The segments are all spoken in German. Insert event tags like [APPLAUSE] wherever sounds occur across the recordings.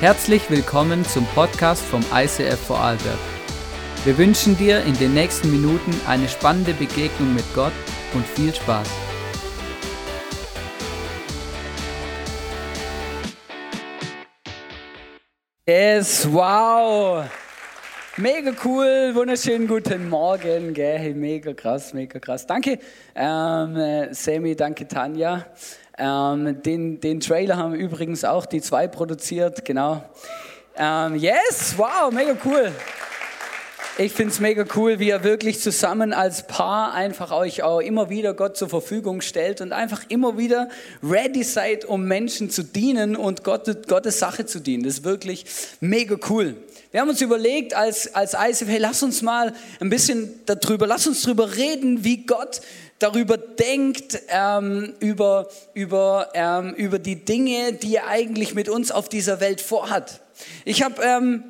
Herzlich willkommen zum Podcast vom ICF Vorarlberg. Wir wünschen dir in den nächsten Minuten eine spannende Begegnung mit Gott und viel Spaß. Yes, wow. Mega cool, wunderschönen guten Morgen, gell? Mega krass, mega krass. Danke, ähm, äh, Sammy, danke Tanja. Ähm, den, den Trailer haben übrigens auch die zwei produziert, genau. Ähm, yes, wow, mega cool. Ich finde es mega cool, wie ihr wirklich zusammen als Paar einfach euch auch immer wieder Gott zur Verfügung stellt und einfach immer wieder ready seid, um Menschen zu dienen und Gott, Gottes Sache zu dienen. Das ist wirklich mega cool. Wir haben uns überlegt als, als ISF, hey, lass uns mal ein bisschen darüber, lass uns darüber reden, wie Gott darüber denkt, ähm, über, über, ähm, über die Dinge, die er eigentlich mit uns auf dieser Welt vorhat. Ich habe ähm,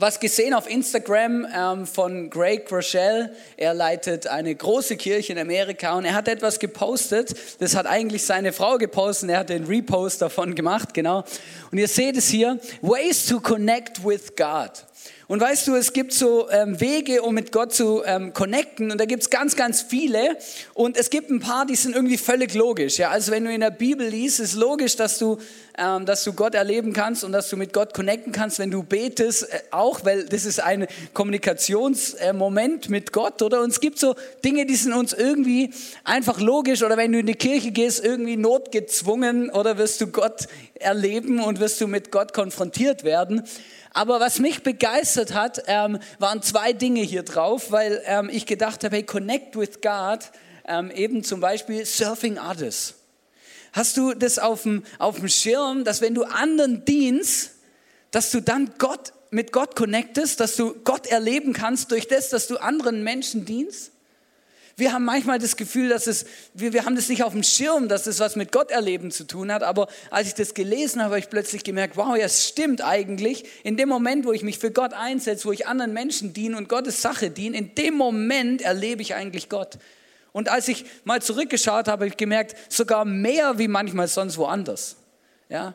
was gesehen auf Instagram ähm, von Greg Rochelle. Er leitet eine große Kirche in Amerika und er hat etwas gepostet. Das hat eigentlich seine Frau gepostet. Er hat den Repost davon gemacht, genau. Und ihr seht es hier: Ways to connect with God. Und weißt du, es gibt so ähm, Wege, um mit Gott zu ähm, connecten. Und da gibt es ganz, ganz viele. Und es gibt ein paar, die sind irgendwie völlig logisch. Ja? Also wenn du in der Bibel liest, ist logisch, dass du, ähm, dass du Gott erleben kannst und dass du mit Gott connecten kannst, wenn du betest, äh, auch, weil das ist ein Kommunikationsmoment äh, mit Gott. Oder? Und es gibt so Dinge, die sind uns irgendwie einfach logisch. Oder wenn du in die Kirche gehst, irgendwie notgezwungen oder wirst du Gott erleben und wirst du mit Gott konfrontiert werden. Aber was mich begeistert hat, ähm, waren zwei Dinge hier drauf, weil ähm, ich gedacht habe, hey, connect with God, ähm, eben zum Beispiel Surfing Others. Hast du das auf dem, Schirm, dass wenn du anderen dienst, dass du dann Gott, mit Gott connectest, dass du Gott erleben kannst durch das, dass du anderen Menschen dienst? Wir haben manchmal das Gefühl, dass es, wir, wir haben das nicht auf dem Schirm, dass es was mit Gott erleben zu tun hat. Aber als ich das gelesen habe, habe ich plötzlich gemerkt, wow, ja, es stimmt eigentlich. In dem Moment, wo ich mich für Gott einsetze, wo ich anderen Menschen diene und Gottes Sache diene, in dem Moment erlebe ich eigentlich Gott. Und als ich mal zurückgeschaut habe, habe ich gemerkt, sogar mehr wie manchmal sonst woanders. Ja,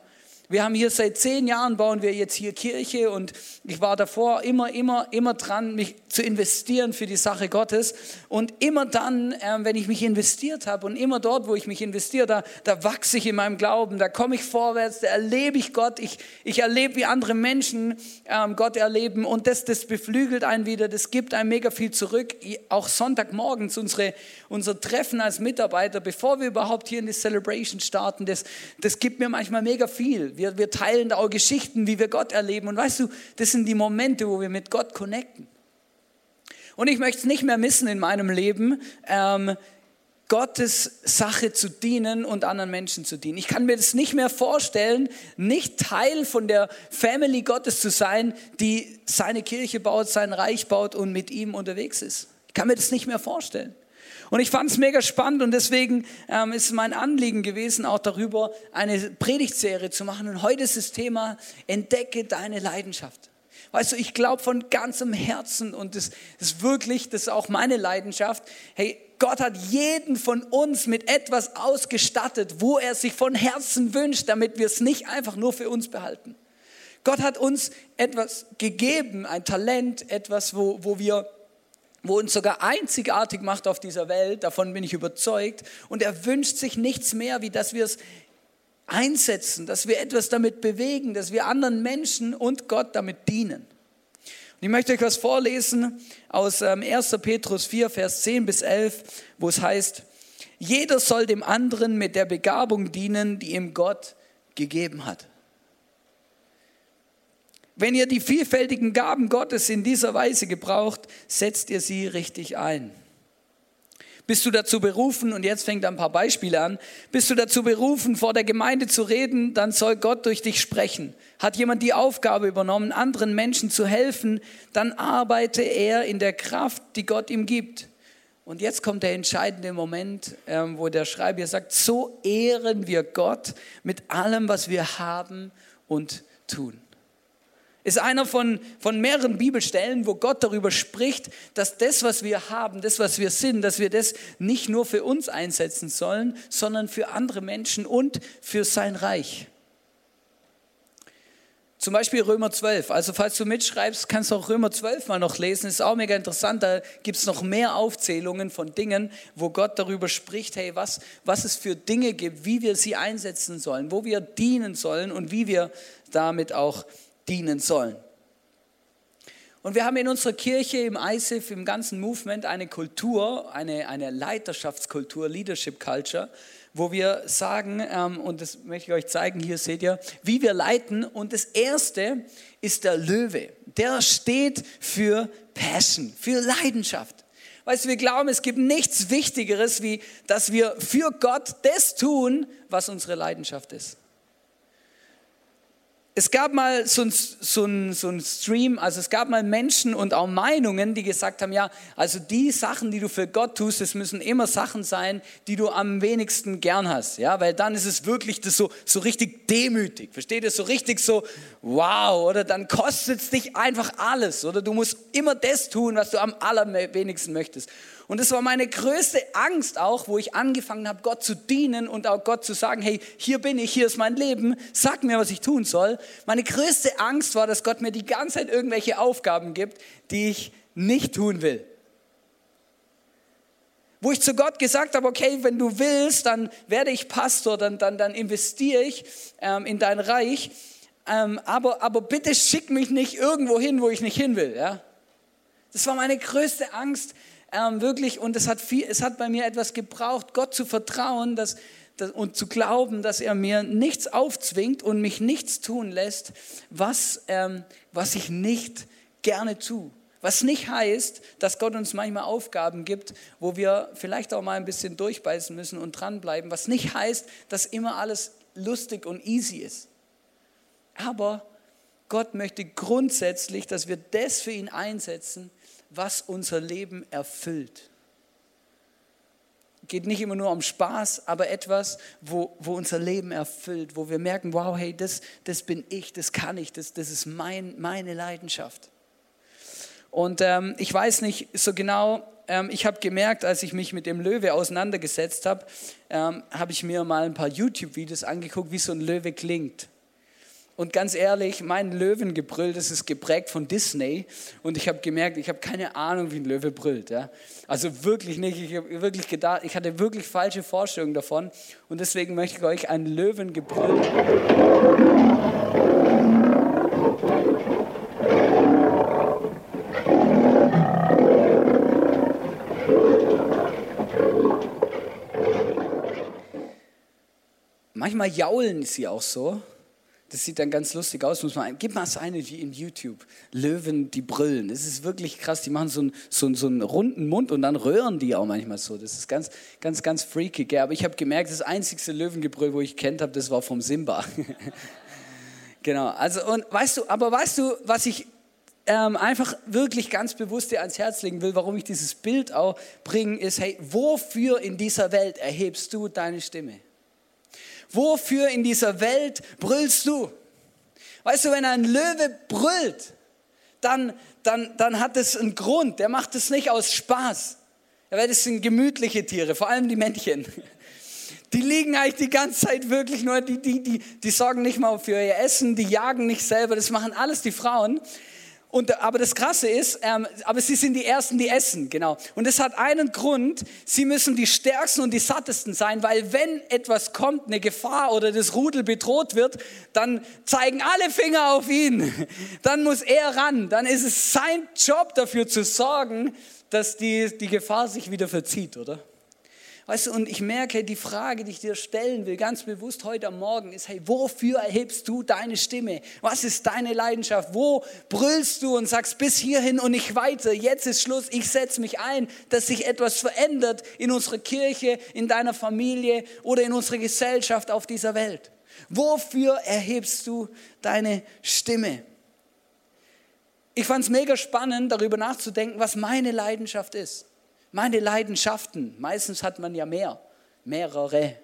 wir haben hier seit zehn Jahren bauen wir jetzt hier Kirche und ich war davor immer, immer, immer dran, mich zu investieren für die Sache Gottes. Und immer dann, äh, wenn ich mich investiert habe und immer dort, wo ich mich investiere, da, da wachse ich in meinem Glauben, da komme ich vorwärts, da erlebe ich Gott, ich, ich erlebe, wie andere Menschen ähm, Gott erleben und das, das beflügelt einen wieder, das gibt einem mega viel zurück. Auch Sonntagmorgens unsere, unser Treffen als Mitarbeiter, bevor wir überhaupt hier in die Celebration starten, das, das gibt mir manchmal mega viel. Wir, wir teilen da auch Geschichten, wie wir Gott erleben. Und weißt du, das sind die Momente, wo wir mit Gott connecten. Und ich möchte es nicht mehr missen in meinem Leben, ähm, Gottes Sache zu dienen und anderen Menschen zu dienen. Ich kann mir das nicht mehr vorstellen, nicht Teil von der Family Gottes zu sein, die seine Kirche baut, sein Reich baut und mit ihm unterwegs ist. Ich kann mir das nicht mehr vorstellen. Und ich fand es mega spannend und deswegen ähm, ist mein Anliegen gewesen, auch darüber eine Predigtserie zu machen. Und heute ist das Thema, entdecke deine Leidenschaft. Weißt du, ich glaube von ganzem Herzen und das ist wirklich, das ist auch meine Leidenschaft. Hey, Gott hat jeden von uns mit etwas ausgestattet, wo er sich von Herzen wünscht, damit wir es nicht einfach nur für uns behalten. Gott hat uns etwas gegeben, ein Talent, etwas, wo, wo wir wo uns sogar einzigartig macht auf dieser Welt, davon bin ich überzeugt. Und er wünscht sich nichts mehr, wie dass wir es einsetzen, dass wir etwas damit bewegen, dass wir anderen Menschen und Gott damit dienen. Und ich möchte euch was vorlesen aus 1. Ähm, Petrus 4, Vers 10 bis 11, wo es heißt, jeder soll dem anderen mit der Begabung dienen, die ihm Gott gegeben hat. Wenn ihr die vielfältigen Gaben Gottes in dieser Weise gebraucht, setzt ihr sie richtig ein. Bist du dazu berufen, und jetzt fängt ein paar Beispiele an, bist du dazu berufen, vor der Gemeinde zu reden, dann soll Gott durch dich sprechen. Hat jemand die Aufgabe übernommen, anderen Menschen zu helfen, dann arbeite er in der Kraft, die Gott ihm gibt. Und jetzt kommt der entscheidende Moment, ähm, wo der Schreiber sagt, so ehren wir Gott mit allem, was wir haben und tun ist einer von, von mehreren Bibelstellen, wo Gott darüber spricht, dass das, was wir haben, das, was wir sind, dass wir das nicht nur für uns einsetzen sollen, sondern für andere Menschen und für sein Reich. Zum Beispiel Römer 12. Also falls du mitschreibst, kannst du auch Römer 12 mal noch lesen. Ist auch mega interessant. Da gibt es noch mehr Aufzählungen von Dingen, wo Gott darüber spricht, hey, was, was es für Dinge gibt, wie wir sie einsetzen sollen, wo wir dienen sollen und wie wir damit auch dienen sollen. Und wir haben in unserer Kirche, im ISIF, im ganzen Movement eine Kultur, eine, eine Leiterschaftskultur, Leadership Culture, wo wir sagen, ähm, und das möchte ich euch zeigen, hier seht ihr, wie wir leiten. Und das erste ist der Löwe. Der steht für Passion, für Leidenschaft. Weißt du, wir glauben, es gibt nichts Wichtigeres, wie dass wir für Gott das tun, was unsere Leidenschaft ist. Es gab mal so ein, so, ein, so ein Stream, also es gab mal Menschen und auch Meinungen, die gesagt haben, ja, also die Sachen, die du für Gott tust, das müssen immer Sachen sein, die du am wenigsten gern hast, ja, weil dann ist es wirklich das so, so richtig demütig, versteht ihr, so richtig so, wow, oder dann kostet es dich einfach alles, oder du musst immer das tun, was du am allerwenigsten möchtest. Und das war meine größte Angst auch, wo ich angefangen habe, Gott zu dienen und auch Gott zu sagen, hey, hier bin ich, hier ist mein Leben, sag mir, was ich tun soll. Meine größte Angst war, dass Gott mir die ganze Zeit irgendwelche Aufgaben gibt, die ich nicht tun will. Wo ich zu Gott gesagt habe, okay, wenn du willst, dann werde ich Pastor, dann, dann, dann investiere ich ähm, in dein Reich. Ähm, aber, aber bitte schick mich nicht irgendwo hin, wo ich nicht hin will. Ja? Das war meine größte Angst, ähm, wirklich, und es hat, viel, es hat bei mir etwas gebraucht, Gott zu vertrauen dass, dass, und zu glauben, dass er mir nichts aufzwingt und mich nichts tun lässt, was, ähm, was ich nicht gerne tue. Was nicht heißt, dass Gott uns manchmal Aufgaben gibt, wo wir vielleicht auch mal ein bisschen durchbeißen müssen und dranbleiben. Was nicht heißt, dass immer alles lustig und easy ist. Aber Gott möchte grundsätzlich, dass wir das für ihn einsetzen, was unser Leben erfüllt. Geht nicht immer nur um Spaß, aber etwas, wo, wo unser Leben erfüllt, wo wir merken, wow, hey, das, das bin ich, das kann ich, das, das ist mein, meine Leidenschaft. Und ähm, ich weiß nicht so genau, ähm, ich habe gemerkt, als ich mich mit dem Löwe auseinandergesetzt habe, ähm, habe ich mir mal ein paar YouTube-Videos angeguckt, wie so ein Löwe klingt. Und ganz ehrlich, mein Löwengebrüll, das ist geprägt von Disney. Und ich habe gemerkt, ich habe keine Ahnung, wie ein Löwe brüllt. Ja? Also wirklich nicht. Ich habe wirklich gedacht, ich hatte wirklich falsche Vorstellungen davon. Und deswegen möchte ich euch ein Löwengebrüll. Manchmal jaulen sie auch so. Das sieht dann ganz lustig aus. Muss man, gib mal so eine wie in YouTube. Löwen, die brüllen. Das ist wirklich krass. Die machen so einen, so, so einen runden Mund und dann röhren die auch manchmal so. Das ist ganz, ganz, ganz freaky. Ja, aber ich habe gemerkt, das einzigste Löwengebrüll, wo ich kennt habe, das war vom Simba. [LAUGHS] genau. Also, und weißt du, aber weißt du, was ich ähm, einfach wirklich ganz bewusst dir ans Herz legen will, warum ich dieses Bild auch bringe, ist, hey, wofür in dieser Welt erhebst du deine Stimme? Wofür in dieser Welt brüllst du? Weißt du, wenn ein Löwe brüllt, dann, dann, dann hat es einen Grund. Der macht es nicht aus Spaß. Weil das sind gemütliche Tiere, vor allem die Männchen. Die liegen eigentlich die ganze Zeit wirklich nur, die, die, die, die sorgen nicht mal für ihr Essen, die jagen nicht selber, das machen alles die Frauen. Und, aber das Krasse ist, ähm, aber sie sind die Ersten, die essen, genau. Und es hat einen Grund, sie müssen die Stärksten und die Sattesten sein, weil wenn etwas kommt, eine Gefahr oder das Rudel bedroht wird, dann zeigen alle Finger auf ihn. [LAUGHS] Dann muss er ran. Dann ist es sein Job dafür zu sorgen, dass die, die Gefahr sich wieder verzieht, oder? Weißt du, und ich merke, die Frage, die ich dir stellen will, ganz bewusst heute am Morgen, ist, hey, wofür erhebst du deine Stimme? Was ist deine Leidenschaft? Wo brüllst du und sagst, bis hierhin und nicht weiter, jetzt ist Schluss, ich setze mich ein, dass sich etwas verändert in unserer Kirche, in deiner Familie oder in unserer Gesellschaft auf dieser Welt? Wofür erhebst du deine Stimme? Ich fand es mega spannend, darüber nachzudenken, was meine Leidenschaft ist meine Leidenschaften. Meistens hat man ja mehr, mehrere.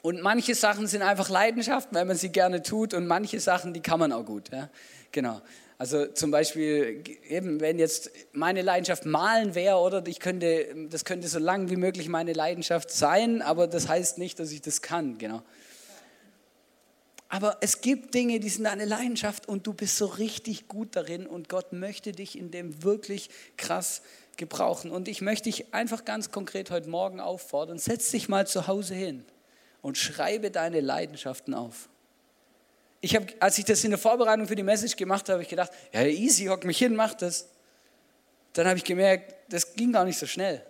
Und manche Sachen sind einfach Leidenschaften, weil man sie gerne tut und manche Sachen, die kann man auch gut. Ja? Genau. Also zum Beispiel, eben, wenn jetzt meine Leidenschaft malen wäre, oder ich könnte, das könnte so lang wie möglich meine Leidenschaft sein, aber das heißt nicht, dass ich das kann. Genau. Aber es gibt Dinge, die sind deine Leidenschaft und du bist so richtig gut darin und Gott möchte dich in dem wirklich krass gebrauchen. Und ich möchte dich einfach ganz konkret heute Morgen auffordern, setz dich mal zu Hause hin und schreibe deine Leidenschaften auf. Ich habe, als ich das in der Vorbereitung für die Message gemacht habe, habe ich gedacht, ja easy, hock mich hin, mach das. Dann habe ich gemerkt, das ging gar nicht so schnell.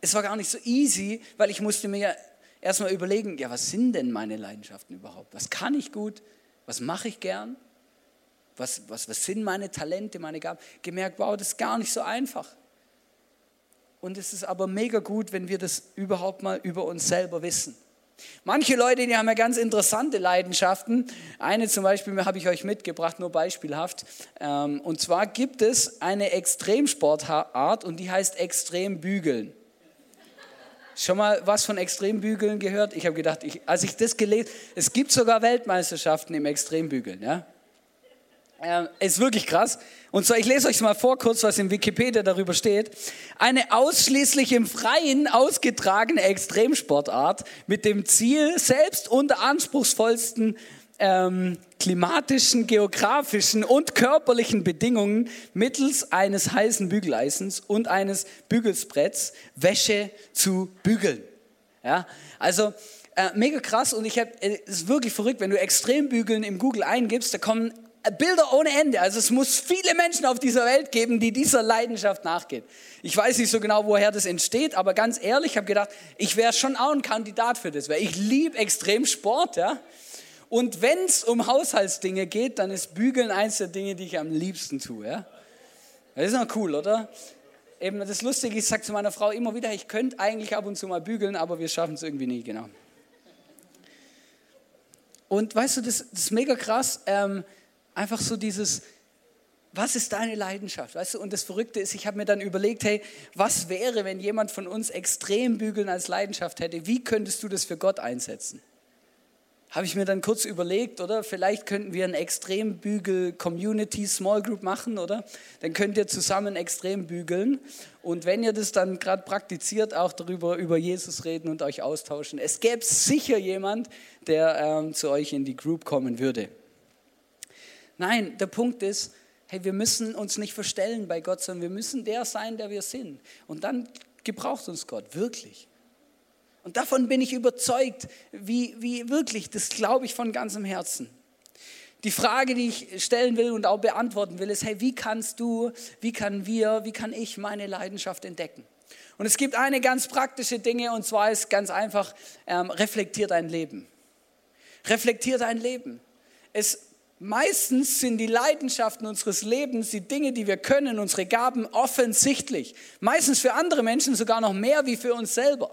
Es war gar nicht so easy, weil ich musste mir erstmal überlegen, ja, was sind denn meine Leidenschaften überhaupt? Was kann ich gut? Was mache ich gern? Was, was, was sind meine Talente, meine Gaben? Gemerkt, wow, das ist gar nicht so einfach. Und es ist aber mega gut, wenn wir das überhaupt mal über uns selber wissen. Manche Leute, die haben ja ganz interessante Leidenschaften. Eine zum Beispiel habe ich euch mitgebracht, nur beispielhaft. Ähm, und zwar gibt es eine Extremsportart und die heißt Extrembügeln. Schon mal was von Extrembügeln gehört? Ich habe gedacht, ich, als ich das gelesen es gibt sogar Weltmeisterschaften im Extrembügeln. Ja? Ähm, ist wirklich krass. Und zwar, ich lese euch mal vor, kurz, was im Wikipedia darüber steht. Eine ausschließlich im Freien ausgetragene Extremsportart mit dem Ziel, selbst unter anspruchsvollsten ähm, klimatischen, geografischen und körperlichen Bedingungen mittels eines heißen Bügeleisens und eines Bügelsbretts Wäsche zu bügeln. Ja, also äh, mega krass und ich habe, äh, es ist wirklich verrückt, wenn du Extrembügeln im Google eingibst, da kommen Bilder ohne Ende. Also es muss viele Menschen auf dieser Welt geben, die dieser Leidenschaft nachgehen. Ich weiß nicht so genau, woher das entsteht, aber ganz ehrlich, ich habe gedacht, ich wäre schon auch ein Kandidat für das, weil ich liebe extrem Sport, ja. Und wenn es um Haushaltsdinge geht, dann ist Bügeln eins der Dinge, die ich am liebsten tue, ja. Das ist noch cool, oder? Eben das Lustige, ich sage zu meiner Frau immer wieder, ich könnte eigentlich ab und zu mal bügeln, aber wir schaffen es irgendwie nie, genau. Und weißt du, das, das ist mega krass. Ähm, Einfach so dieses, was ist deine Leidenschaft? Weißt du, und das Verrückte ist, ich habe mir dann überlegt, hey, was wäre, wenn jemand von uns Extrembügeln als Leidenschaft hätte? Wie könntest du das für Gott einsetzen? Habe ich mir dann kurz überlegt, oder? Vielleicht könnten wir ein Extrembügel-Community Small Group machen, oder? Dann könnt ihr zusammen extrem bügeln. Und wenn ihr das dann gerade praktiziert, auch darüber über Jesus reden und euch austauschen. Es gäbe sicher jemand, der ähm, zu euch in die Group kommen würde. Nein, der Punkt ist, hey, wir müssen uns nicht verstellen bei Gott, sondern wir müssen der sein, der wir sind. Und dann gebraucht uns Gott, wirklich. Und davon bin ich überzeugt, wie, wie wirklich, das glaube ich von ganzem Herzen. Die Frage, die ich stellen will und auch beantworten will, ist, hey, wie kannst du, wie kann wir, wie kann ich meine Leidenschaft entdecken? Und es gibt eine ganz praktische Dinge und zwar ist ganz einfach, ähm, reflektier dein Leben. Reflektier dein Leben. Es Meistens sind die Leidenschaften unseres Lebens, die Dinge, die wir können, unsere Gaben offensichtlich. Meistens für andere Menschen sogar noch mehr wie für uns selber.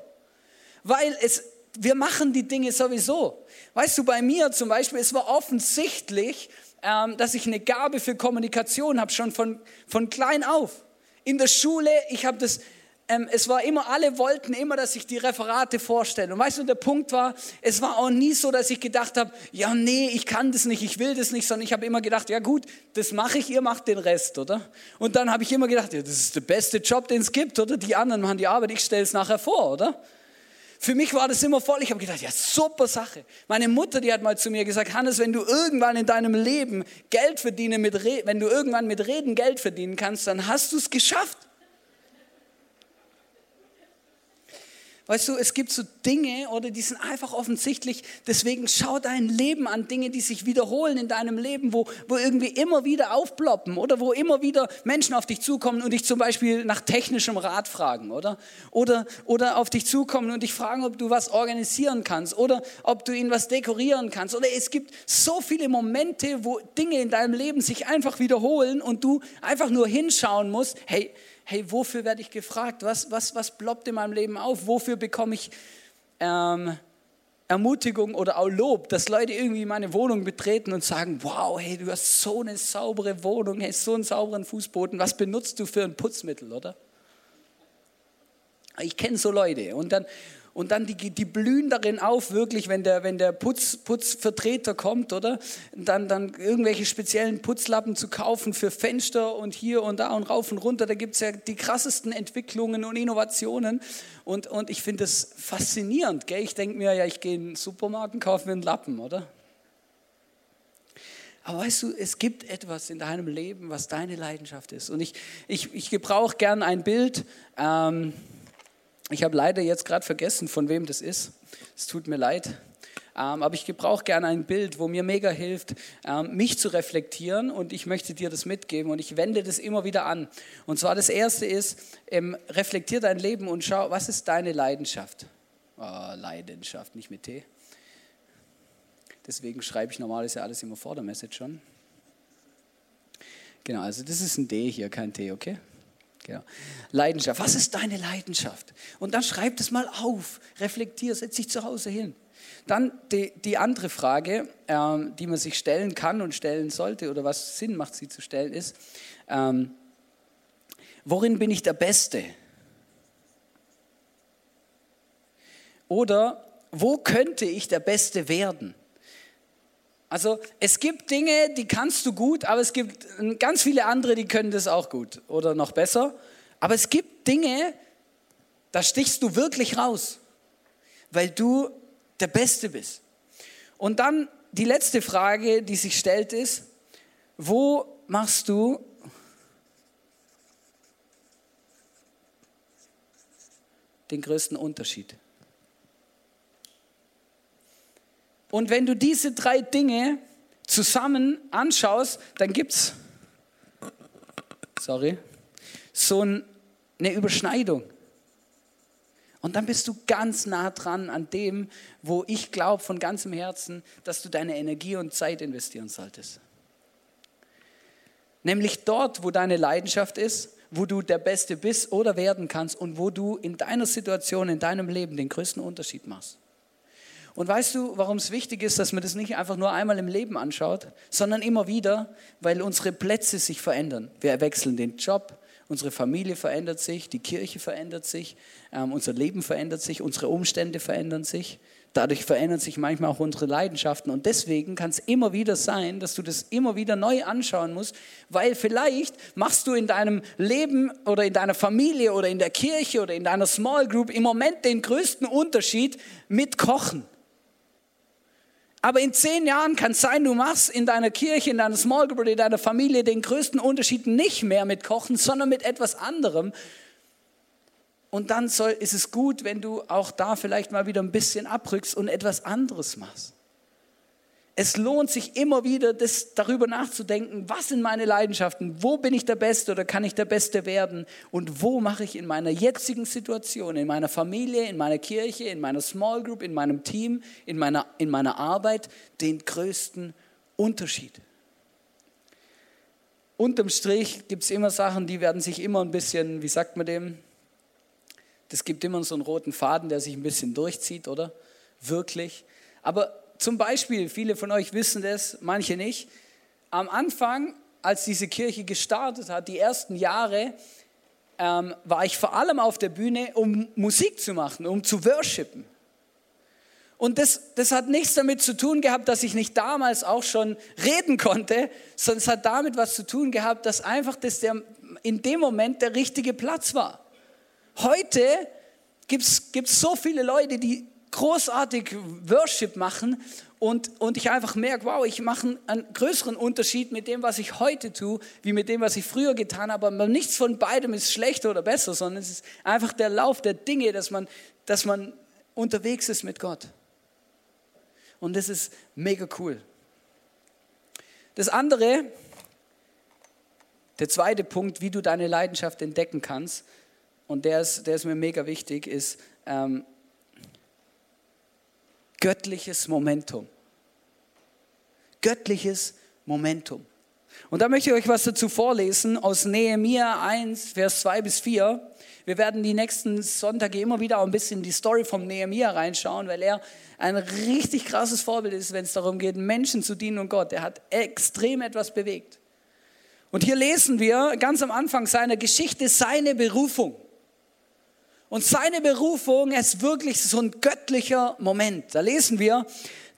Weil es, wir machen die Dinge sowieso. Weißt du, bei mir zum Beispiel, es war offensichtlich, ähm, dass ich eine Gabe für Kommunikation habe, schon von, von klein auf. In der Schule, ich habe das ähm, es war immer, alle wollten immer, dass ich die Referate vorstelle. Und weißt du, der Punkt war, es war auch nie so, dass ich gedacht habe, ja, nee, ich kann das nicht, ich will das nicht, sondern ich habe immer gedacht, ja gut, das mache ich, ihr macht den Rest, oder? Und dann habe ich immer gedacht, ja, das ist der beste Job, den es gibt, oder? Die anderen machen die Arbeit, ich stelle es nachher vor, oder? Für mich war das immer voll. Ich habe gedacht, ja, super Sache. Meine Mutter, die hat mal zu mir gesagt, Hannes, wenn du irgendwann in deinem Leben Geld verdienen mit wenn du irgendwann mit Reden Geld verdienen kannst, dann hast du es geschafft. Weißt du, es gibt so Dinge oder die sind einfach offensichtlich. Deswegen schau dein Leben an, Dinge, die sich wiederholen in deinem Leben, wo, wo irgendwie immer wieder aufploppen oder wo immer wieder Menschen auf dich zukommen und dich zum Beispiel nach technischem Rat fragen, oder? Oder, oder auf dich zukommen und dich fragen, ob du was organisieren kannst oder ob du ihnen was dekorieren kannst. Oder es gibt so viele Momente, wo Dinge in deinem Leben sich einfach wiederholen und du einfach nur hinschauen musst, hey, hey, wofür werde ich gefragt? Was, was, was ploppt in meinem Leben auf? Wofür bekomme ich ähm, Ermutigung oder auch Lob, dass Leute irgendwie meine Wohnung betreten und sagen, wow, hey, du hast so eine saubere Wohnung, hey, so einen sauberen Fußboden, was benutzt du für ein Putzmittel, oder? Ich kenne so Leute und dann, und dann die, die blühen darin auf, wirklich, wenn der, wenn der Putz, Putzvertreter kommt, oder? Dann, dann irgendwelche speziellen Putzlappen zu kaufen für Fenster und hier und da und rauf und runter. Da gibt es ja die krassesten Entwicklungen und Innovationen. Und, und ich finde das faszinierend. Gell? Ich denke mir, ja, ich gehe in den Supermarkt und kaufe mir einen Lappen, oder? Aber weißt du, es gibt etwas in deinem Leben, was deine Leidenschaft ist. Und ich, ich, ich gebrauche gern ein Bild. Ähm, ich habe leider jetzt gerade vergessen, von wem das ist. Es tut mir leid. Ähm, aber ich gebrauche gerne ein Bild, wo mir mega hilft, ähm, mich zu reflektieren und ich möchte dir das mitgeben und ich wende das immer wieder an. Und zwar das erste ist, ähm, reflektier dein Leben und schau, was ist deine Leidenschaft? Oh, Leidenschaft, nicht mit T. Deswegen schreibe ich normalerweise alles immer vor der Message schon. Genau, also das ist ein D hier, kein T, okay? Genau. Leidenschaft. Was ist deine Leidenschaft? Und dann schreib das mal auf. Reflektier, setz dich zu Hause hin. Dann die, die andere Frage, ähm, die man sich stellen kann und stellen sollte oder was Sinn macht, sie zu stellen, ist, ähm, worin bin ich der Beste? Oder wo könnte ich der Beste werden? Also es gibt Dinge, die kannst du gut, aber es gibt ganz viele andere, die können das auch gut oder noch besser. Aber es gibt Dinge, da stichst du wirklich raus, weil du der Beste bist. Und dann die letzte Frage, die sich stellt, ist, wo machst du den größten Unterschied? Und wenn du diese drei Dinge zusammen anschaust, dann gibt es, sorry, so eine Überschneidung. Und dann bist du ganz nah dran an dem, wo ich glaube von ganzem Herzen, dass du deine Energie und Zeit investieren solltest. Nämlich dort, wo deine Leidenschaft ist, wo du der Beste bist oder werden kannst und wo du in deiner Situation, in deinem Leben den größten Unterschied machst. Und weißt du, warum es wichtig ist, dass man das nicht einfach nur einmal im Leben anschaut, sondern immer wieder, weil unsere Plätze sich verändern. Wir wechseln den Job, unsere Familie verändert sich, die Kirche verändert sich, ähm, unser Leben verändert sich, unsere Umstände verändern sich. Dadurch verändern sich manchmal auch unsere Leidenschaften. Und deswegen kann es immer wieder sein, dass du das immer wieder neu anschauen musst, weil vielleicht machst du in deinem Leben oder in deiner Familie oder in der Kirche oder in deiner Small Group im Moment den größten Unterschied mit Kochen. Aber in zehn Jahren kann es sein, du machst in deiner Kirche, in deiner Small Group in deiner Familie den größten Unterschied nicht mehr mit Kochen, sondern mit etwas anderem. Und dann soll, ist es gut, wenn du auch da vielleicht mal wieder ein bisschen abrückst und etwas anderes machst. Es lohnt sich immer wieder, das, darüber nachzudenken, was sind meine Leidenschaften, wo bin ich der Beste oder kann ich der Beste werden und wo mache ich in meiner jetzigen Situation, in meiner Familie, in meiner Kirche, in meiner Small Group, in meinem Team, in meiner, in meiner Arbeit den größten Unterschied. Unterm Strich gibt es immer Sachen, die werden sich immer ein bisschen, wie sagt man dem, das gibt immer so einen roten Faden, der sich ein bisschen durchzieht, oder? Wirklich. Aber zum Beispiel, viele von euch wissen das, manche nicht, am Anfang, als diese Kirche gestartet hat, die ersten Jahre, ähm, war ich vor allem auf der Bühne, um Musik zu machen, um zu worshipen. Und das, das hat nichts damit zu tun gehabt, dass ich nicht damals auch schon reden konnte, sondern es hat damit was zu tun gehabt, dass einfach das der, in dem Moment der richtige Platz war. Heute gibt es so viele Leute, die großartig Worship machen und, und ich einfach merke, wow, ich mache einen größeren Unterschied mit dem, was ich heute tue, wie mit dem, was ich früher getan habe. Aber nichts von beidem ist schlechter oder besser, sondern es ist einfach der Lauf der Dinge, dass man, dass man unterwegs ist mit Gott. Und das ist mega cool. Das andere, der zweite Punkt, wie du deine Leidenschaft entdecken kannst, und der ist, der ist mir mega wichtig, ist, ähm, göttliches Momentum. Göttliches Momentum. Und da möchte ich euch was dazu vorlesen aus Nehemiah 1, Vers 2 bis 4. Wir werden die nächsten Sonntage immer wieder auch ein bisschen in die Story vom Nehemiah reinschauen, weil er ein richtig krasses Vorbild ist, wenn es darum geht, Menschen zu dienen und Gott. Er hat extrem etwas bewegt. Und hier lesen wir ganz am Anfang seiner Geschichte seine Berufung. Und seine Berufung ist wirklich so ein göttlicher Moment. Da lesen wir,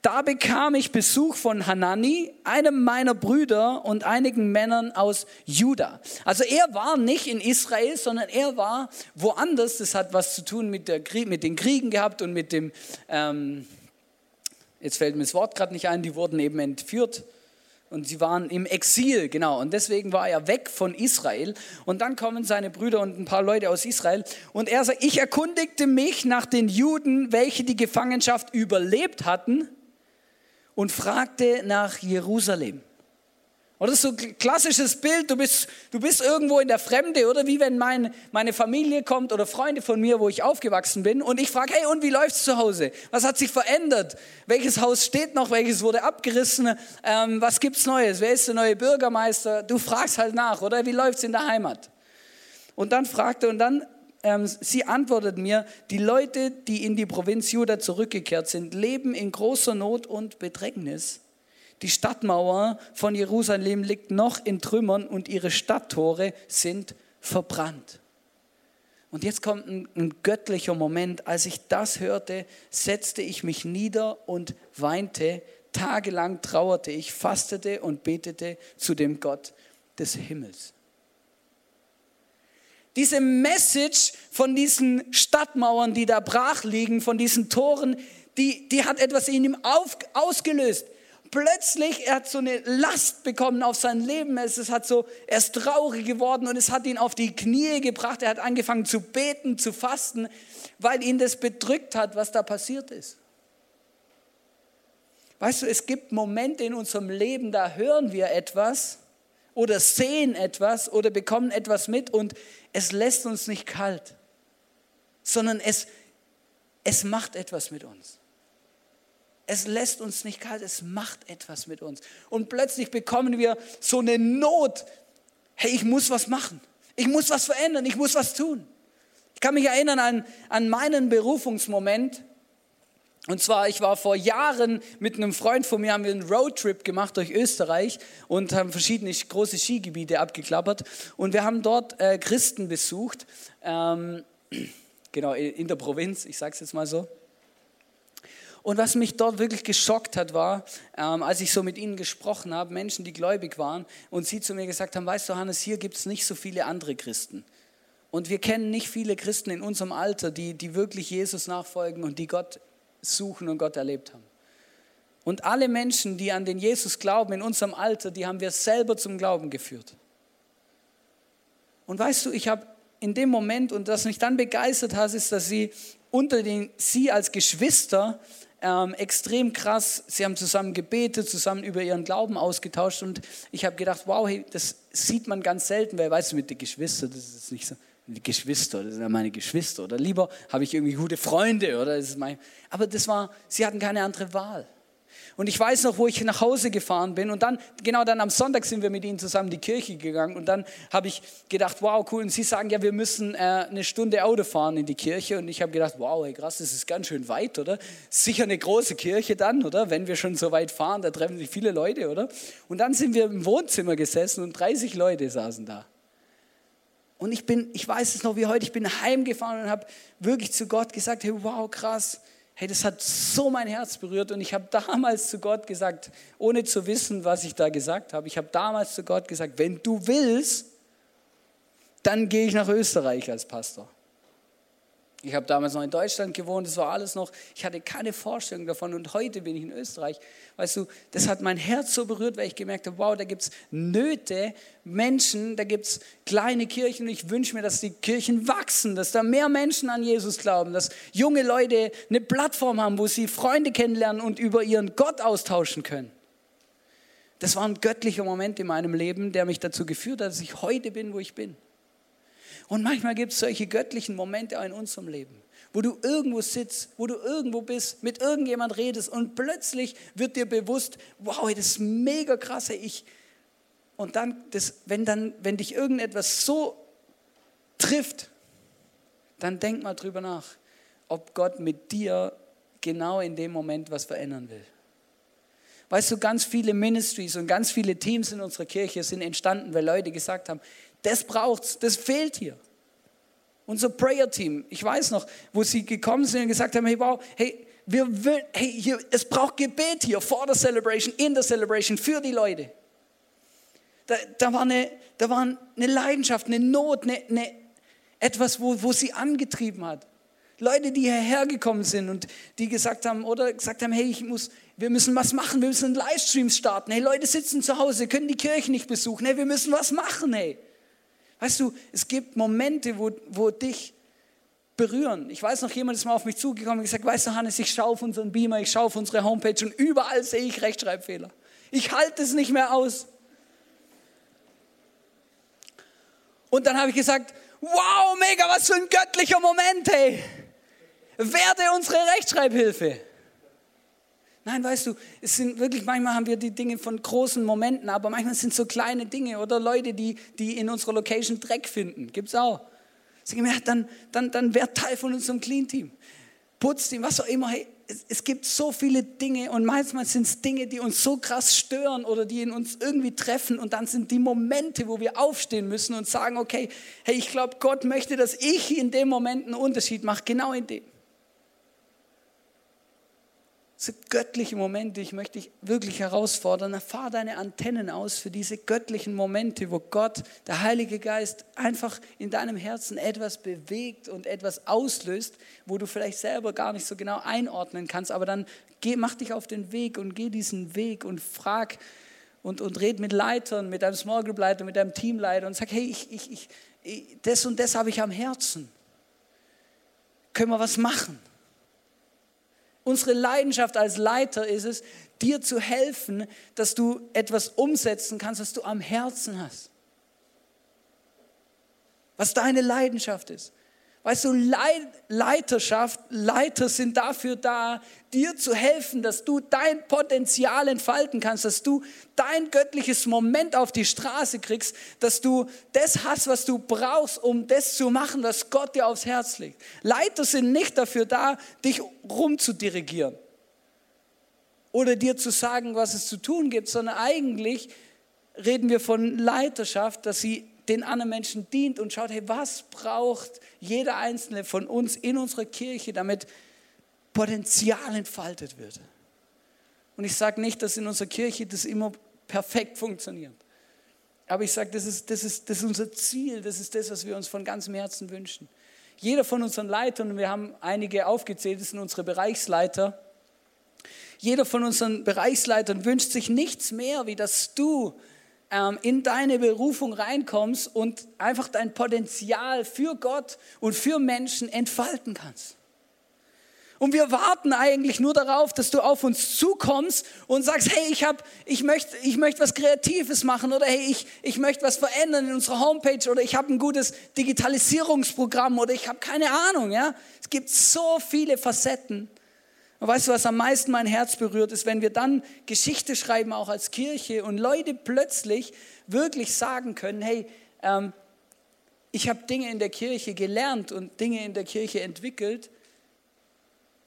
da bekam ich Besuch von Hanani, einem meiner Brüder und einigen Männern aus Juda. Also er war nicht in Israel, sondern er war woanders. Das hat was zu tun mit, der, mit den Kriegen gehabt und mit dem, ähm, jetzt fällt mir das Wort gerade nicht ein, die wurden eben entführt Und sie waren im Exil, genau. Und deswegen war er weg von Israel. Und dann kommen seine Brüder und ein paar Leute aus Israel. Und er sagt, ich erkundigte mich nach den Juden, welche die Gefangenschaft überlebt hatten und fragte nach Jerusalem. Oder so ein klassisches Bild, du bist, du bist irgendwo in der Fremde, oder wie wenn mein, meine Familie kommt oder Freunde von mir, wo ich aufgewachsen bin und ich frage, hey, und wie läuft's zu Hause? Was hat sich verändert? Welches Haus steht noch? Welches wurde abgerissen? Ähm, was gibt's Neues? Wer ist der neue Bürgermeister? Du fragst halt nach, oder wie läuft's in der Heimat? Und dann fragte, und dann, ähm, sie antwortet mir, die Leute, die in die Provinz Juda zurückgekehrt sind, leben in großer Not und Bedrängnis die Stadtmauer von Jerusalem liegt noch in Trümmern und ihre Stadttore sind verbrannt. Und jetzt kommt ein, ein, göttlicher Moment. Als ich das hörte, setzte ich mich nieder und weinte. Tagelang trauerte ich, fastete und betete zu dem Gott des Himmels. Diese Message von diesen Stadtmauern, die da brach liegen, von diesen Toren, die, die hat etwas in ihm auf, ausgelöst plötzlich, er hat so eine Last bekommen auf sein Leben. Es, es hat so, er ist traurig geworden und es hat ihn auf die Knie gebracht. Er hat angefangen zu beten, zu fasten, weil ihn das bedrückt hat, was da passiert ist. Weißt du, es gibt Momente in unserem Leben, da hören wir etwas oder sehen etwas oder bekommen etwas mit und es lässt uns nicht kalt, sondern es, es macht etwas mit uns. Es lässt uns nicht kalt, es macht etwas mit uns. Und plötzlich bekommen wir so eine Not. Hey, ich muss was machen. Ich muss was verändern. Ich muss was tun. Ich kann mich erinnern an, an meinen Berufungsmoment. Und zwar, ich war vor Jahren mit einem Freund von mir, haben wir einen Roadtrip gemacht durch Österreich und haben verschiedene große Skigebiete abgeklappert. Und wir haben dort äh, Christen besucht, ähm, [CLEARS THROAT] genau, in der Provinz, ich sage es jetzt mal so. Und was mich dort wirklich geschockt hat, war, ähm, als ich so mit ihnen gesprochen habe, Menschen, die gläubig waren, und sie zu mir gesagt haben, weißt du, Hannes, hier gibt es nicht so viele andere Christen. Und wir kennen nicht viele Christen in unserem Alter, die, die wirklich Jesus nachfolgen und die Gott suchen und Gott erlebt haben. Und alle Menschen, die an den Jesus glauben in unserem Alter, die haben wir selber zum Glauben geführt. Und weißt du, ich habe in dem Moment, und was mich dann begeistert hat, ist, dass sie unter den, sie als Geschwister ähm, extrem krass. Sie haben zusammen gebetet, zusammen über ihren Glauben ausgetauscht und ich habe gedacht, wow, hey, das sieht man ganz selten, weil, weißt du, mit den Geschwistern, das ist nicht so, die Geschwister, das sind ja meine Geschwister oder lieber habe ich irgendwie gute Freunde oder das ist mein, aber das war, sie hatten keine andere Wahl. Und ich weiß noch, wo ich nach Hause gefahren bin und dann, genau dann am Sonntag sind wir mit ihnen zusammen in die Kirche gegangen und dann habe ich gedacht, wow, cool. Und sie sagen, ja, wir müssen äh, eine Stunde Auto fahren in die Kirche und ich habe gedacht, wow, hey, krass, das ist ganz schön weit, oder? Sicher eine große Kirche dann, oder? Wenn wir schon so weit fahren, da treffen sich viele Leute, oder? Und dann sind wir im Wohnzimmer gesessen und 30 Leute saßen da. Und ich bin, ich weiß es noch wie heute, ich bin heimgefahren und habe wirklich zu Gott gesagt, hey, wow, krass, Hey, das hat so mein Herz berührt und ich habe damals zu Gott gesagt, ohne zu wissen, was ich da gesagt habe, ich habe damals zu Gott gesagt, wenn du willst, dann gehe ich nach Österreich als Pastor. Ich habe damals noch in Deutschland gewohnt, das war alles noch, ich hatte keine Vorstellung davon und heute bin ich in Österreich. Weißt du, das hat mein Herz so berührt, weil ich gemerkt habe, wow, da gibt es Nöte, Menschen, da gibt es kleine Kirchen und ich wünsche mir, dass die Kirchen wachsen, dass da mehr Menschen an Jesus glauben, dass junge Leute eine Plattform haben, wo sie Freunde kennenlernen und über ihren Gott austauschen können. Das war ein göttlicher Moment in meinem Leben, der mich dazu geführt hat, dass ich heute bin, wo ich bin. Und manchmal gibt es solche göttlichen Momente in unserem Leben, wo du irgendwo sitzt, wo du irgendwo bist, mit irgendjemand redest und plötzlich wird dir bewusst, wow, das ist mega krass, ich. Und dann, das, wenn, dann, wenn dich irgendetwas so trifft, dann denk mal drüber nach, ob Gott mit dir genau in dem Moment was verändern will. Weißt du, ganz viele Ministries und ganz viele Teams in unserer Kirche sind entstanden, weil Leute gesagt haben, das braucht's, das fehlt hier. Unser Prayer-Team, ich weiß noch, wo sie gekommen sind und gesagt haben, hey, wow, hey, wir will, hey, hier, es braucht Gebet hier vor der Celebration, in der Celebration für die Leute. Da, da, war, eine, da war eine Leidenschaft, eine Not, eine, eine, etwas, wo, wo sie angetrieben hat. Leute, die hierher gekommen sind und die gesagt haben oder gesagt haben, hey, ich muss, wir müssen was machen, wir müssen Livestreams starten. Hey, Leute sitzen zu Hause, können die Kirche nicht besuchen. Hey, wir müssen was machen, hey. Weißt du, es gibt Momente, wo, wo dich berühren. Ich weiß noch, jemand ist mal auf mich zugekommen und gesagt, weißt du, Hannes, ich schaue auf unseren Beamer, ich schaue auf unsere Homepage und überall sehe ich Rechtschreibfehler. Ich halte es nicht mehr aus. Und dann habe ich gesagt, wow, mega, was für ein göttlicher Moment, hey. Werde unsere Rechtschreibhilfe. Nein, weißt du, es sind wirklich, manchmal haben wir die Dinge von großen Momenten, aber manchmal sind es so kleine Dinge oder Leute, die, die in unserer Location Dreck finden. Gibt es auch. Dann, dann, dann werd Teil von unserem Clean-Team. Putzteam, was auch immer. Hey, es, es gibt so viele Dinge und manchmal sind es Dinge, die uns so krass stören oder die in uns irgendwie treffen und dann sind die Momente, wo wir aufstehen müssen und sagen, okay, hey, ich glaube, Gott möchte, dass ich in dem Moment einen Unterschied mache, genau in dem. Sind göttliche Momente. Ich möchte dich wirklich herausfordern. Fahr deine Antennen aus für diese göttlichen Momente, wo Gott, der Heilige Geist, einfach in deinem Herzen etwas bewegt und etwas auslöst, wo du vielleicht selber gar nicht so genau einordnen kannst. Aber dann geh, mach dich auf den Weg und geh diesen Weg und frag und, und red mit Leitern, mit deinem Small Group Leiter, mit deinem Teamleiter und sag, hey, ich, ich, ich, das und das habe ich am Herzen. Können wir was machen? Unsere Leidenschaft als Leiter ist es, dir zu helfen, dass du etwas umsetzen kannst, was du am Herzen hast. Was deine Leidenschaft ist. Weißt du, Leiterschaft, Leiter sind dafür da, dir zu helfen, dass du dein Potenzial entfalten kannst, dass du dein göttliches Moment auf die Straße kriegst, dass du das hast, was du brauchst, um das zu machen, was Gott dir aufs Herz legt. Leiter sind nicht dafür da, dich rumzudirigieren oder dir zu sagen, was es zu tun gibt, sondern eigentlich reden wir von Leiterschaft, dass sie den anderen Menschen dient und schaut, hey, was braucht jeder einzelne von uns in unserer Kirche, damit Potenzial entfaltet wird. Und ich sage nicht, dass in unserer Kirche das immer perfekt funktioniert. Aber ich sage, das ist, das, ist, das ist unser Ziel, das ist das, was wir uns von ganzem Herzen wünschen. Jeder von unseren Leitern, und wir haben einige aufgezählt, das sind unsere Bereichsleiter, jeder von unseren Bereichsleitern wünscht sich nichts mehr, wie dass du ähm, in deine Berufung reinkommst und einfach dein Potenzial für Gott und für Menschen entfalten kannst. Und wir warten eigentlich nur darauf, dass du auf uns zukommst und sagst, hey, ich, hab, ich möchte ich möcht was Kreatives machen oder hey, ich, ich möchte was verändern in unserer Homepage oder ich habe ein gutes Digitalisierungsprogramm oder ich habe keine Ahnung. Ja? Es gibt so viele Facetten. Und weißt du, was am meisten mein Herz berührt, ist, wenn wir dann Geschichte schreiben, auch als Kirche, und Leute plötzlich wirklich sagen können, hey, ähm, ich habe Dinge in der Kirche gelernt und Dinge in der Kirche entwickelt,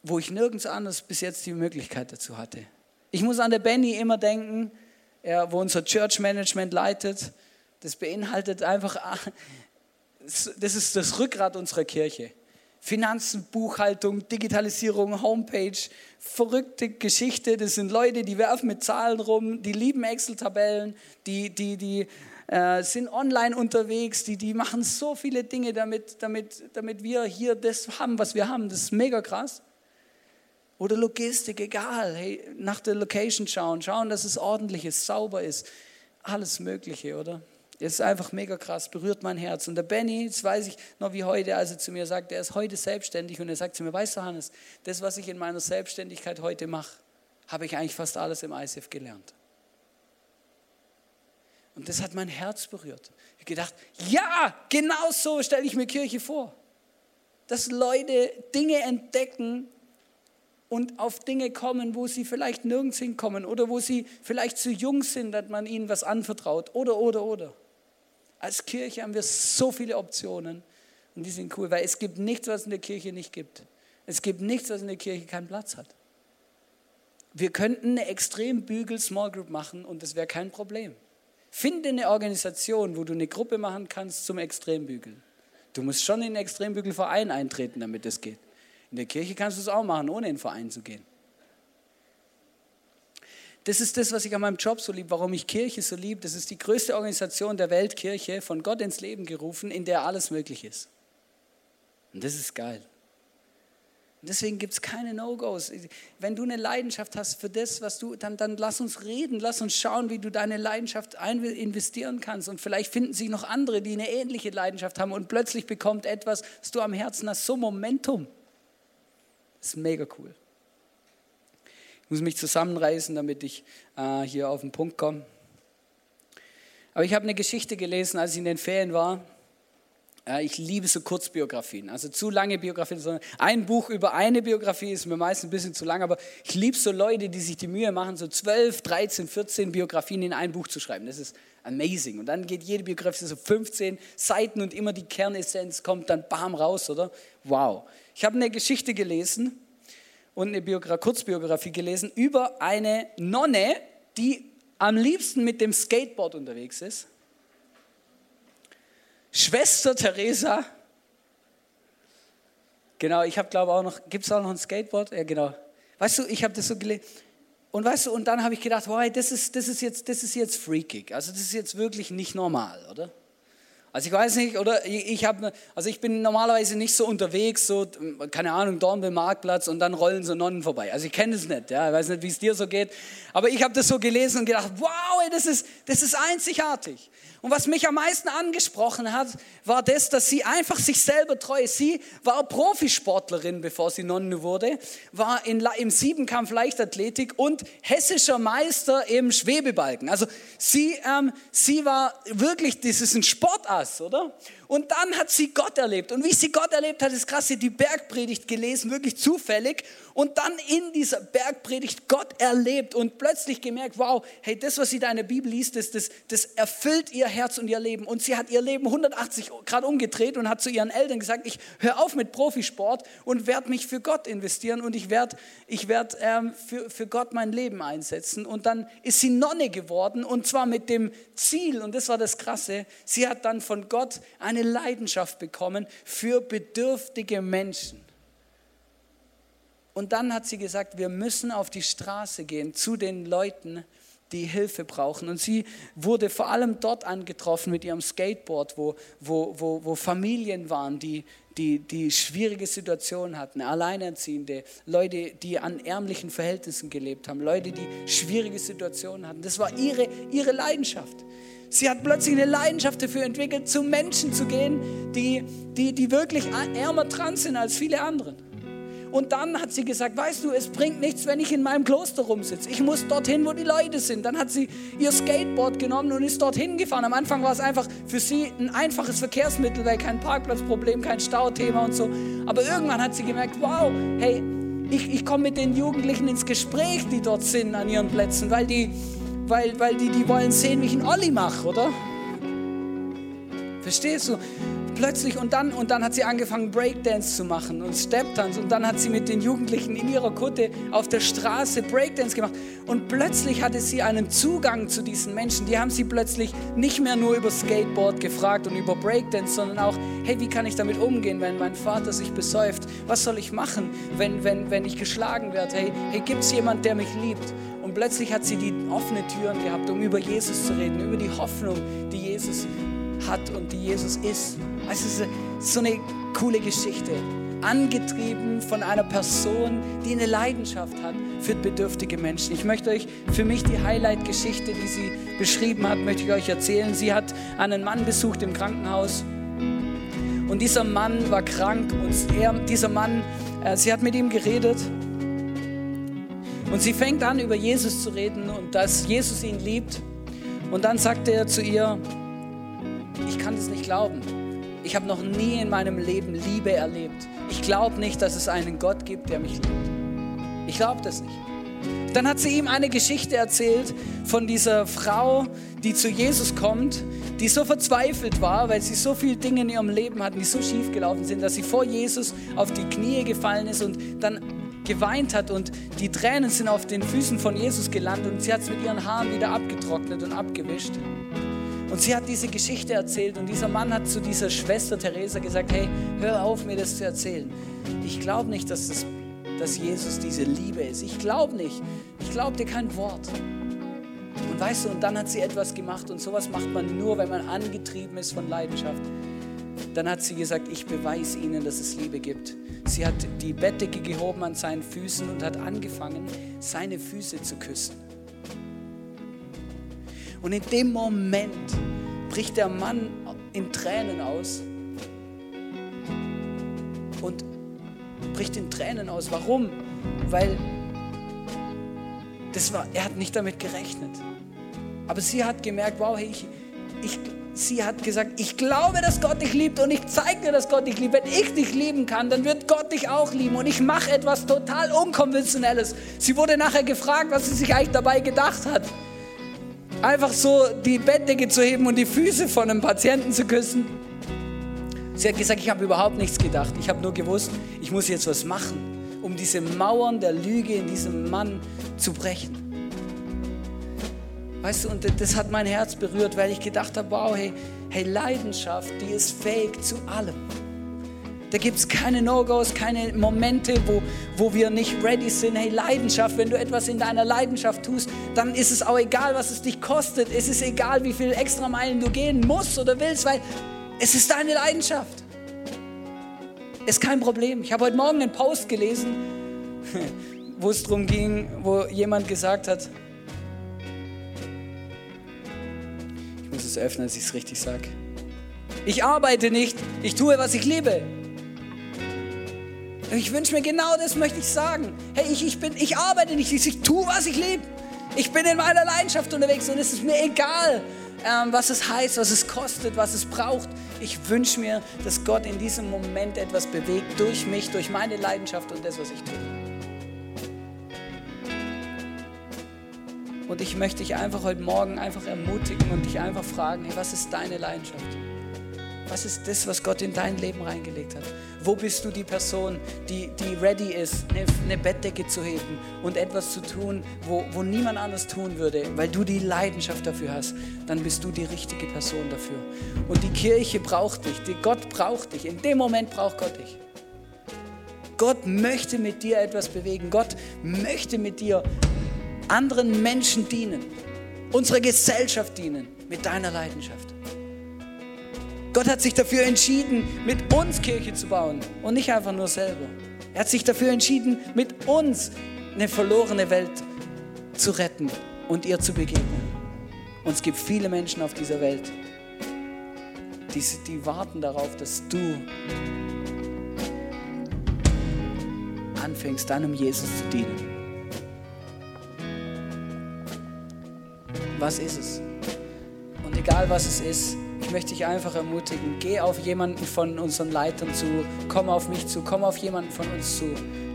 wo ich nirgends anders bis jetzt die Möglichkeit dazu hatte. Ich muss an der Benny immer denken, ja, wo unser Church Management leitet. Das beinhaltet einfach, [LAUGHS] das ist das Rückgrat unserer Kirche. Finanzen, Buchhaltung, Digitalisierung, Homepage, verrückte Geschichte. Das sind Leute, die werfen mit Zahlen rum, die lieben Excel-Tabellen, die, die, die äh, sind online unterwegs, die, die machen so viele Dinge, damit, damit, damit wir hier das haben, was wir haben. Das ist mega krass. Oder Logistik, egal. Hey, nach der Location schauen, schauen, dass es ordentlich ist, sauber ist. Alles Mögliche, oder? Das ist einfach mega krass, berührt mein Herz. Und der Benny, das weiß ich noch wie heute, als er zu mir sagt, er ist heute selbstständig und er sagt zu mir, weißt du Hannes, das, was ich in meiner Selbstständigkeit heute mache, habe ich eigentlich fast alles im ICF gelernt. Und das hat mein Herz berührt. Ich habe gedacht, ja, genau so stelle ich mir Kirche vor. Dass Leute Dinge entdecken und auf Dinge kommen, wo sie vielleicht nirgends hinkommen oder wo sie vielleicht zu jung sind, dass man ihnen was anvertraut oder, oder, oder. Als Kirche haben wir so viele Optionen und die sind cool, weil es gibt nichts, was in der Kirche nicht gibt. Es gibt nichts, was in der Kirche keinen Platz hat. Wir könnten eine Extrembügel Small Group machen und das wäre kein Problem. Finde eine Organisation, wo du eine Gruppe machen kannst zum Extrembügeln. Du musst schon in einen Extrembügelverein eintreten, damit das geht. In der Kirche kannst du es auch machen, ohne in den Verein zu gehen. Das ist das, was ich an meinem Job so liebe, warum ich Kirche so liebe. Das ist die größte Organisation der Welt, Kirche, von Gott ins Leben gerufen, in der alles möglich ist. Und das ist geil. Und deswegen gibt es keine No-Gos. Wenn du eine Leidenschaft hast für das, was du, dann, dann lass uns reden, lass uns schauen, wie du deine Leidenschaft investieren kannst. Und vielleicht finden sich noch andere, die eine ähnliche Leidenschaft haben und plötzlich bekommt etwas, was du am Herzen hast, so Momentum. Das ist mega cool. Muss mich zusammenreißen, damit ich äh, hier auf den Punkt komme. Aber ich habe eine Geschichte gelesen, als ich in den Ferien war. Ich liebe so Kurzbiografien, also zu lange Biografien. Sondern ein Buch über eine Biografie ist mir meist ein bisschen zu lang, aber ich liebe so Leute, die sich die Mühe machen, so 12, 13, 14 Biografien in ein Buch zu schreiben. Das ist amazing. Und dann geht jede Biografie so 15 Seiten und immer die Kernessenz kommt dann bam raus, oder? Wow. Ich habe eine Geschichte gelesen und eine Biogra Kurzbiografie gelesen über eine Nonne, die am liebsten mit dem Skateboard unterwegs ist Schwester Teresa. Genau, ich habe glaube auch noch, gibt es auch noch ein Skateboard? Ja, genau. Weißt du, ich habe das so gelesen. Und weißt du, und dann habe ich gedacht, wow, das ist, das ist jetzt, das ist jetzt freakig. Also das ist jetzt wirklich nicht normal, oder? Also ich weiß nicht, oder ich, ich habe, also ich bin normalerweise nicht so unterwegs, so keine Ahnung, Dornbill Marktplatz und dann rollen so Nonnen vorbei. Also ich kenne es nicht, ja, ich weiß nicht, wie es dir so geht, aber ich habe das so gelesen und gedacht, wow, ey, das ist, das ist einzigartig. Und was mich am meisten angesprochen hat, war das, dass sie einfach sich selber treu ist. Sie war Profisportlerin, bevor sie Nonne wurde, war in, im Siebenkampf Leichtathletik und hessischer Meister im Schwebebalken. Also sie, ähm, sie war wirklich, das ist ein Sportass, oder? Und dann hat sie Gott erlebt. Und wie sie Gott erlebt hat, ist krass, sie hat die Bergpredigt gelesen, wirklich zufällig. Und dann in dieser Bergpredigt Gott erlebt und plötzlich gemerkt, wow, hey, das, was sie da in der Bibel liest, das, das, das erfüllt ihr Herz und ihr Leben. Und sie hat ihr Leben 180 Grad umgedreht und hat zu ihren Eltern gesagt, ich höre auf mit Profisport und werde mich für Gott investieren und ich werde ich werd, ähm, für, für Gott mein Leben einsetzen. Und dann ist sie Nonne geworden und zwar mit dem Ziel, und das war das Krasse, sie hat dann von Gott eine Leidenschaft bekommen für bedürftige Menschen. Und dann hat sie gesagt, wir müssen auf die Straße gehen zu den Leuten, die Hilfe brauchen. Und sie wurde vor allem dort angetroffen mit ihrem Skateboard, wo, wo, wo, wo Familien waren, die, die, die schwierige Situationen hatten, Alleinerziehende, Leute, die an ärmlichen Verhältnissen gelebt haben, Leute, die schwierige Situationen hatten. Das war ihre, ihre Leidenschaft. Sie hat plötzlich eine Leidenschaft dafür entwickelt, zu Menschen zu gehen, die, die, die wirklich ärmer dran sind als viele andere. Und dann hat sie gesagt, weißt du, es bringt nichts, wenn ich in meinem Kloster rumsitze. Ich muss dorthin, wo die Leute sind. Dann hat sie ihr Skateboard genommen und ist dorthin gefahren. Am Anfang war es einfach für sie ein einfaches Verkehrsmittel, weil kein Parkplatzproblem, kein Stauthema und so. Aber irgendwann hat sie gemerkt, wow, hey, ich, ich komme mit den Jugendlichen ins Gespräch, die dort sind an ihren Plätzen, weil die, weil, weil die, die wollen sehen, wie ich einen Olli mache, oder? Verstehst du? plötzlich und dann und dann hat sie angefangen Breakdance zu machen und Stepdance und dann hat sie mit den Jugendlichen in ihrer Kutte auf der Straße Breakdance gemacht und plötzlich hatte sie einen Zugang zu diesen Menschen. Die haben sie plötzlich nicht mehr nur über Skateboard gefragt und über Breakdance, sondern auch, hey, wie kann ich damit umgehen, wenn mein Vater sich besäuft? Was soll ich machen, wenn wenn wenn ich geschlagen werde? Hey, hey, gibt's jemand, der mich liebt? Und plötzlich hat sie die offene Türen gehabt, um über Jesus zu reden, über die Hoffnung, die Jesus hat und die Jesus ist. Also es ist so eine coole Geschichte. Angetrieben von einer Person, die eine Leidenschaft hat für bedürftige Menschen. Ich möchte euch für mich die Highlight-Geschichte, die sie beschrieben hat, möchte ich euch erzählen. Sie hat einen Mann besucht im Krankenhaus und dieser Mann war krank und er, dieser Mann, äh, sie hat mit ihm geredet und sie fängt an, über Jesus zu reden und dass Jesus ihn liebt. Und dann sagte er zu ihr, ich kann das nicht glauben. Ich habe noch nie in meinem Leben Liebe erlebt. Ich glaube nicht, dass es einen Gott gibt, der mich liebt. Ich glaube das nicht. Dann hat sie ihm eine Geschichte erzählt von dieser Frau, die zu Jesus kommt, die so verzweifelt war, weil sie so viele Dinge in ihrem Leben hatten, die so schief gelaufen sind, dass sie vor Jesus auf die Knie gefallen ist und dann geweint hat und die Tränen sind auf den Füßen von Jesus gelandet und sie hat es mit ihren Haaren wieder abgetrocknet und abgewischt. Und sie hat diese Geschichte erzählt und dieser Mann hat zu dieser Schwester Theresa gesagt, hey, hör auf, mir das zu erzählen. Ich glaube nicht, dass, das, dass Jesus diese Liebe ist. Ich glaube nicht. Ich glaube dir kein Wort. Und weißt du, und dann hat sie etwas gemacht und sowas macht man nur, wenn man angetrieben ist von Leidenschaft. Dann hat sie gesagt, ich beweise ihnen, dass es Liebe gibt. Sie hat die Bettdecke gehoben an seinen Füßen und hat angefangen, seine Füße zu küssen. Und in dem Moment bricht der Mann in Tränen aus und bricht in Tränen aus. Warum? Weil das war, er hat nicht damit gerechnet. Aber sie hat gemerkt, wow, hey, ich, ich, sie hat gesagt, ich glaube, dass Gott dich liebt und ich zeige dir, dass Gott dich liebt. Wenn ich dich lieben kann, dann wird Gott dich auch lieben. Und ich mache etwas total Unkonventionelles. Sie wurde nachher gefragt, was sie sich eigentlich dabei gedacht hat. Einfach so die Bettdecke zu heben und die Füße von einem Patienten zu küssen. Sie hat gesagt, ich habe überhaupt nichts gedacht. Ich habe nur gewusst, ich muss jetzt was machen, um diese Mauern der Lüge in diesem Mann zu brechen. Weißt du, und das hat mein Herz berührt, weil ich gedacht habe, wow, hey, hey Leidenschaft, die ist fähig zu allem. Da gibt es keine No-Gos, keine Momente, wo, wo wir nicht ready sind. Hey, Leidenschaft, wenn du etwas in deiner Leidenschaft tust, dann ist es auch egal, was es dich kostet. Es ist egal, wie viele extra Meilen du gehen musst oder willst, weil es ist deine Leidenschaft. Ist kein Problem. Ich habe heute Morgen einen Post gelesen, [LAUGHS] wo es darum ging, wo jemand gesagt hat, muss es öffnen, dass ich es richtig sage. Ich arbeite nicht, ich tue, was ich liebe. Ich wünsche mir genau das, möchte ich sagen. Hey, ich, ich, bin, ich arbeite nicht, ich, ich tue, was ich liebe. Ich bin in meiner Leidenschaft unterwegs und es ist mir egal, ähm, was es heißt, was es kostet, was es braucht. Ich wünsche mir, dass Gott in diesem Moment etwas bewegt durch mich, durch meine Leidenschaft und das, was ich tue. Und ich möchte dich einfach heute Morgen einfach ermutigen und dich einfach fragen, hey, was ist deine Leidenschaft? Was ist das, was Gott in dein Leben reingelegt hat? Wo bist du die Person, die, die ready ist, eine, eine Bettdecke zu heben und etwas zu tun, wo, wo niemand anders tun würde, weil du die Leidenschaft dafür hast? Dann bist du die richtige Person dafür. Und die Kirche braucht dich, die Gott braucht dich. In dem Moment braucht Gott dich. Gott möchte mit dir etwas bewegen. Gott möchte mit dir anderen Menschen dienen, unserer Gesellschaft dienen mit deiner Leidenschaft. Gott hat sich dafür entschieden, mit uns Kirche zu bauen und nicht einfach nur selber. Er hat sich dafür entschieden, mit uns eine verlorene Welt zu retten und ihr zu begegnen. Und es gibt viele Menschen auf dieser Welt, die, die warten darauf, dass du anfängst, dann um Jesus zu dienen. Was ist es? Und egal was es ist, ich möchte dich einfach ermutigen, geh auf jemanden von unseren Leitern zu, komm auf mich zu, komm auf jemanden von uns zu.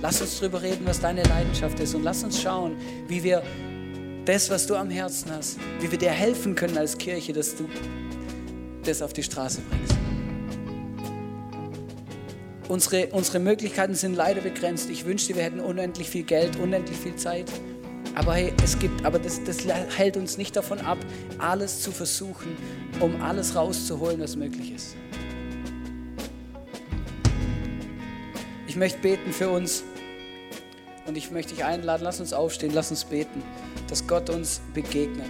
Lass uns darüber reden, was deine Leidenschaft ist und lass uns schauen, wie wir das, was du am Herzen hast, wie wir dir helfen können als Kirche, dass du das auf die Straße bringst. Unsere, unsere Möglichkeiten sind leider begrenzt. Ich wünschte, wir hätten unendlich viel Geld, unendlich viel Zeit. Aber hey, es gibt, aber das, das hält uns nicht davon ab, alles zu versuchen, um alles rauszuholen, was möglich ist. Ich möchte beten für uns und ich möchte dich einladen, lass uns aufstehen, lass uns beten, dass Gott uns begegnet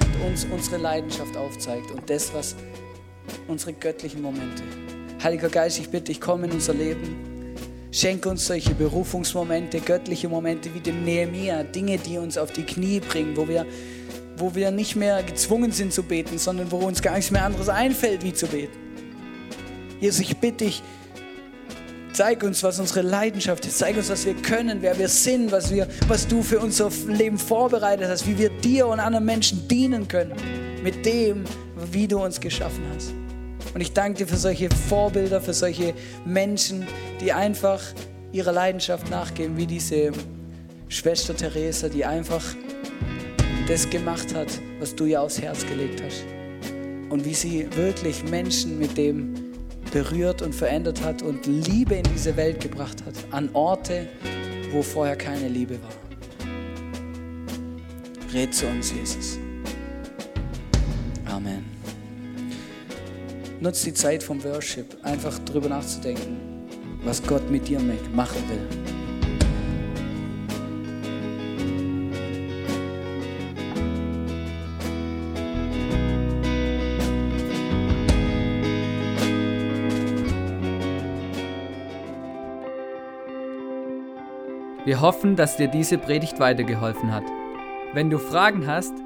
und uns unsere Leidenschaft aufzeigt und das, was unsere göttlichen Momente. Heiliger Geist, ich bitte dich, komm in unser Leben. Schenke uns solche Berufungsmomente, göttliche Momente wie dem Nehemia, Dinge, die uns auf die Knie bringen, wo wir, wo wir nicht mehr gezwungen sind zu beten, sondern wo uns gar nichts mehr anderes einfällt, wie zu beten. Jesus, ich bitte dich, zeig uns, was unsere Leidenschaft ist, zeig uns, was wir können, wer wir sind, was, wir, was du für unser Leben vorbereitet hast, wie wir dir und anderen Menschen dienen können, mit dem, wie du uns geschaffen hast. Und ich danke dir für solche Vorbilder, für solche Menschen, die einfach ihrer Leidenschaft nachgeben, wie diese Schwester Theresa, die einfach das gemacht hat, was du ihr aufs Herz gelegt hast. Und wie sie wirklich Menschen mit dem berührt und verändert hat und Liebe in diese Welt gebracht hat, an Orte, wo vorher keine Liebe war. Red zu uns, Jesus. Nutz die Zeit vom Worship, einfach darüber nachzudenken, was Gott mit dir machen will. Wir hoffen, dass dir diese Predigt weitergeholfen hat. Wenn du Fragen hast,